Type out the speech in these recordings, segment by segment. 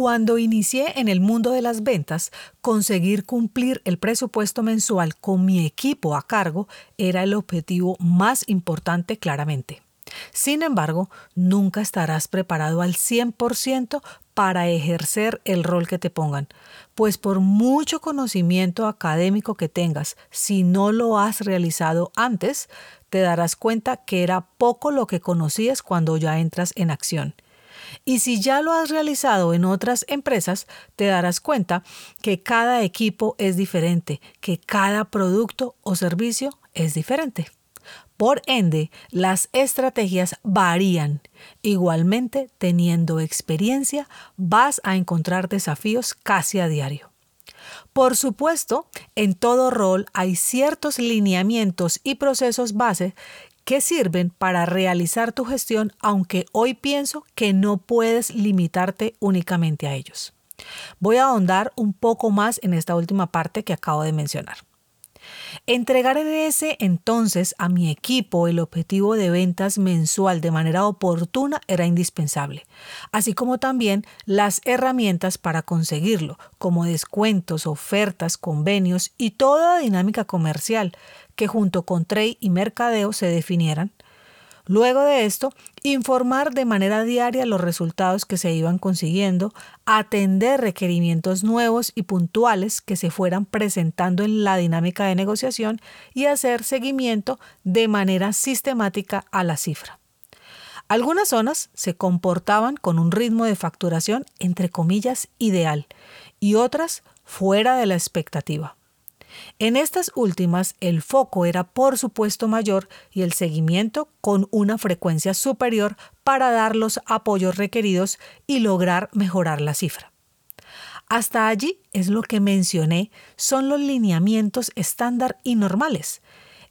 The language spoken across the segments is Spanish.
Cuando inicié en el mundo de las ventas, conseguir cumplir el presupuesto mensual con mi equipo a cargo era el objetivo más importante claramente. Sin embargo, nunca estarás preparado al 100% para ejercer el rol que te pongan, pues por mucho conocimiento académico que tengas, si no lo has realizado antes, te darás cuenta que era poco lo que conocías cuando ya entras en acción. Y si ya lo has realizado en otras empresas, te darás cuenta que cada equipo es diferente, que cada producto o servicio es diferente. Por ende, las estrategias varían. Igualmente, teniendo experiencia, vas a encontrar desafíos casi a diario. Por supuesto, en todo rol hay ciertos lineamientos y procesos base que sirven para realizar tu gestión, aunque hoy pienso que no puedes limitarte únicamente a ellos. Voy a ahondar un poco más en esta última parte que acabo de mencionar. Entregar en ese entonces a mi equipo el objetivo de ventas mensual de manera oportuna era indispensable, así como también las herramientas para conseguirlo, como descuentos, ofertas, convenios y toda dinámica comercial que junto con trade y mercadeo se definieran Luego de esto, informar de manera diaria los resultados que se iban consiguiendo, atender requerimientos nuevos y puntuales que se fueran presentando en la dinámica de negociación y hacer seguimiento de manera sistemática a la cifra. Algunas zonas se comportaban con un ritmo de facturación entre comillas ideal y otras fuera de la expectativa. En estas últimas, el foco era por supuesto mayor y el seguimiento con una frecuencia superior para dar los apoyos requeridos y lograr mejorar la cifra. Hasta allí es lo que mencioné, son los lineamientos estándar y normales.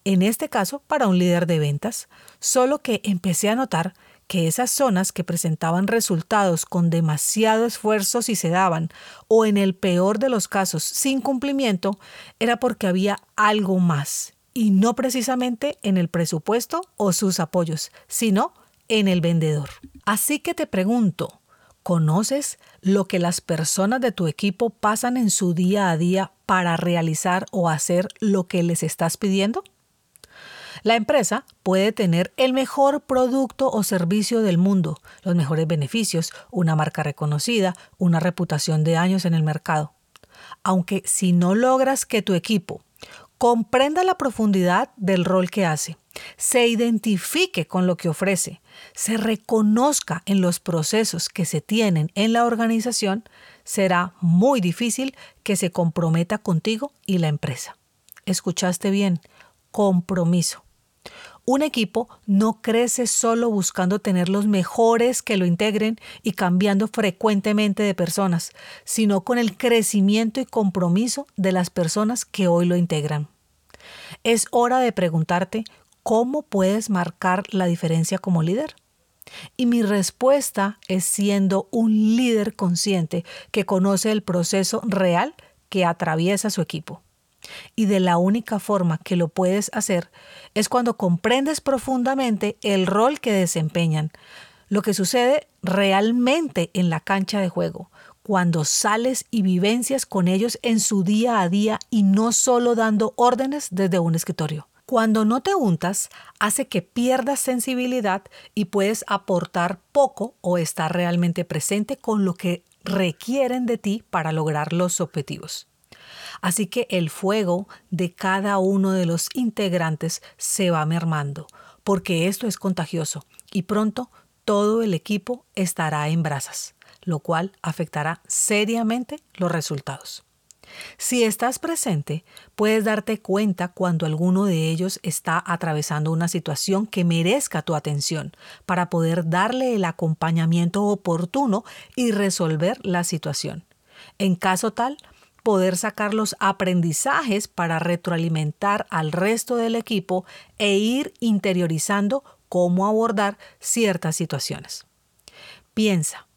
En este caso, para un líder de ventas, solo que empecé a notar que esas zonas que presentaban resultados con demasiado esfuerzo si se daban, o en el peor de los casos sin cumplimiento, era porque había algo más, y no precisamente en el presupuesto o sus apoyos, sino en el vendedor. Así que te pregunto, ¿conoces lo que las personas de tu equipo pasan en su día a día para realizar o hacer lo que les estás pidiendo? La empresa puede tener el mejor producto o servicio del mundo, los mejores beneficios, una marca reconocida, una reputación de años en el mercado. Aunque si no logras que tu equipo comprenda la profundidad del rol que hace, se identifique con lo que ofrece, se reconozca en los procesos que se tienen en la organización, será muy difícil que se comprometa contigo y la empresa. ¿Escuchaste bien? Compromiso. Un equipo no crece solo buscando tener los mejores que lo integren y cambiando frecuentemente de personas, sino con el crecimiento y compromiso de las personas que hoy lo integran. Es hora de preguntarte cómo puedes marcar la diferencia como líder. Y mi respuesta es siendo un líder consciente que conoce el proceso real que atraviesa su equipo. Y de la única forma que lo puedes hacer es cuando comprendes profundamente el rol que desempeñan, lo que sucede realmente en la cancha de juego, cuando sales y vivencias con ellos en su día a día y no solo dando órdenes desde un escritorio. Cuando no te untas, hace que pierdas sensibilidad y puedes aportar poco o estar realmente presente con lo que requieren de ti para lograr los objetivos. Así que el fuego de cada uno de los integrantes se va mermando, porque esto es contagioso y pronto todo el equipo estará en brasas, lo cual afectará seriamente los resultados. Si estás presente, puedes darte cuenta cuando alguno de ellos está atravesando una situación que merezca tu atención para poder darle el acompañamiento oportuno y resolver la situación. En caso tal, poder sacar los aprendizajes para retroalimentar al resto del equipo e ir interiorizando cómo abordar ciertas situaciones. Piensa,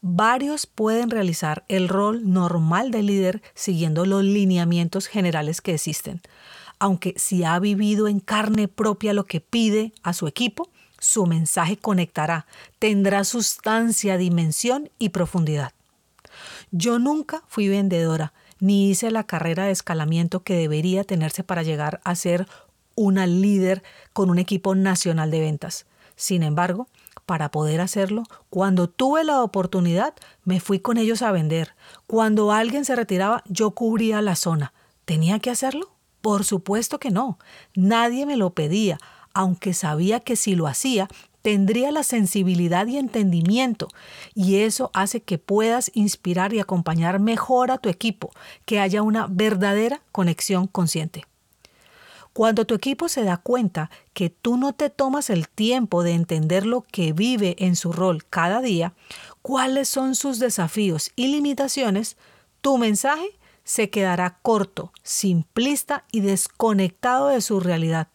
varios pueden realizar el rol normal de líder siguiendo los lineamientos generales que existen, aunque si ha vivido en carne propia lo que pide a su equipo, su mensaje conectará, tendrá sustancia, dimensión y profundidad. Yo nunca fui vendedora, ni hice la carrera de escalamiento que debería tenerse para llegar a ser una líder con un equipo nacional de ventas. Sin embargo, para poder hacerlo, cuando tuve la oportunidad, me fui con ellos a vender. Cuando alguien se retiraba, yo cubría la zona. ¿Tenía que hacerlo? Por supuesto que no. Nadie me lo pedía, aunque sabía que si lo hacía, tendría la sensibilidad y entendimiento y eso hace que puedas inspirar y acompañar mejor a tu equipo, que haya una verdadera conexión consciente. Cuando tu equipo se da cuenta que tú no te tomas el tiempo de entender lo que vive en su rol cada día, cuáles son sus desafíos y limitaciones, tu mensaje se quedará corto, simplista y desconectado de su realidad.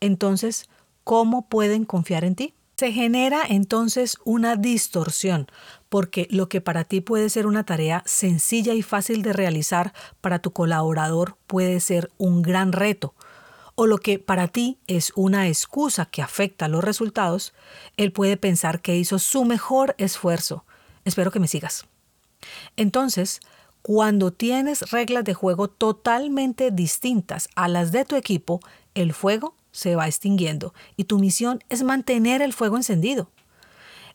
Entonces, ¿cómo pueden confiar en ti? Se genera entonces una distorsión, porque lo que para ti puede ser una tarea sencilla y fácil de realizar, para tu colaborador puede ser un gran reto. O lo que para ti es una excusa que afecta los resultados, él puede pensar que hizo su mejor esfuerzo. Espero que me sigas. Entonces, cuando tienes reglas de juego totalmente distintas a las de tu equipo, el fuego se va extinguiendo y tu misión es mantener el fuego encendido.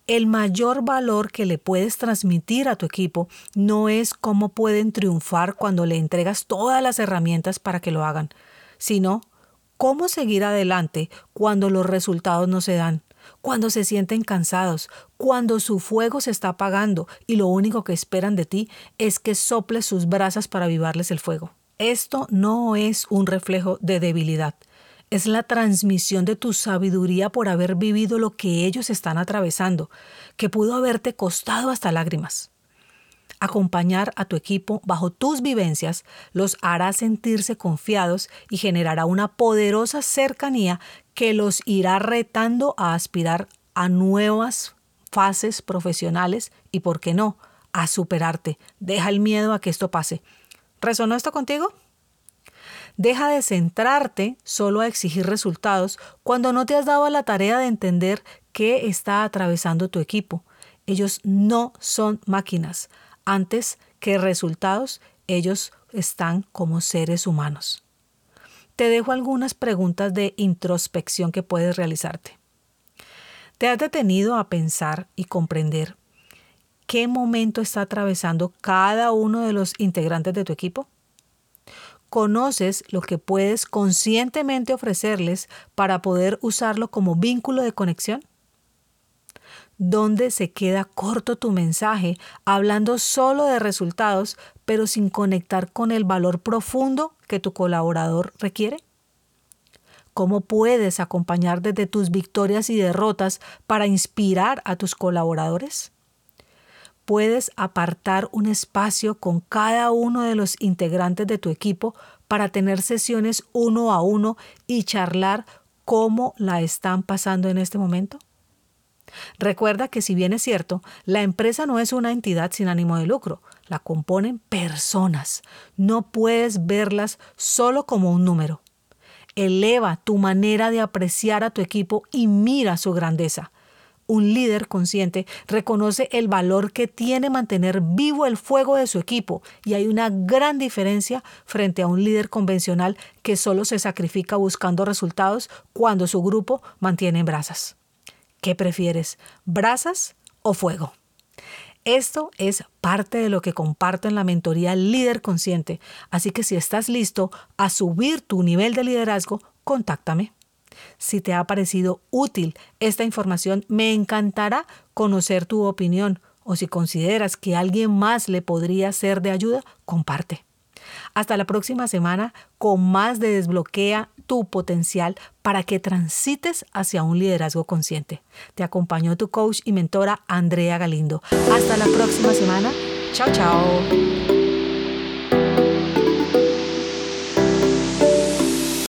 El mayor valor que le puedes transmitir a tu equipo no es cómo pueden triunfar cuando le entregas todas las herramientas para que lo hagan, sino cómo seguir adelante cuando los resultados no se dan, cuando se sienten cansados, cuando su fuego se está apagando y lo único que esperan de ti es que soples sus brasas para avivarles el fuego. Esto no es un reflejo de debilidad, es la transmisión de tu sabiduría por haber vivido lo que ellos están atravesando, que pudo haberte costado hasta lágrimas. Acompañar a tu equipo bajo tus vivencias los hará sentirse confiados y generará una poderosa cercanía que los irá retando a aspirar a nuevas fases profesionales y, por qué no, a superarte. Deja el miedo a que esto pase. ¿Resonó esto contigo? Deja de centrarte solo a exigir resultados cuando no te has dado la tarea de entender qué está atravesando tu equipo. Ellos no son máquinas. Antes que resultados, ellos están como seres humanos. Te dejo algunas preguntas de introspección que puedes realizarte. ¿Te has detenido a pensar y comprender qué momento está atravesando cada uno de los integrantes de tu equipo? Conoces lo que puedes conscientemente ofrecerles para poder usarlo como vínculo de conexión? ¿Dónde se queda corto tu mensaje hablando solo de resultados pero sin conectar con el valor profundo que tu colaborador requiere? ¿Cómo puedes acompañar desde tus victorias y derrotas para inspirar a tus colaboradores? Puedes apartar un espacio con cada uno de los integrantes de tu equipo para tener sesiones uno a uno y charlar cómo la están pasando en este momento? Recuerda que si bien es cierto, la empresa no es una entidad sin ánimo de lucro, la componen personas. No puedes verlas solo como un número. Eleva tu manera de apreciar a tu equipo y mira su grandeza. Un líder consciente reconoce el valor que tiene mantener vivo el fuego de su equipo y hay una gran diferencia frente a un líder convencional que solo se sacrifica buscando resultados cuando su grupo mantiene brasas. ¿Qué prefieres, brasas o fuego? Esto es parte de lo que comparto en la mentoría Líder Consciente, así que si estás listo a subir tu nivel de liderazgo, contáctame. Si te ha parecido útil esta información, me encantará conocer tu opinión o si consideras que alguien más le podría ser de ayuda, comparte. Hasta la próxima semana con más de Desbloquea tu potencial para que transites hacia un liderazgo consciente. Te acompañó tu coach y mentora Andrea Galindo. Hasta la próxima semana. Chao, chao.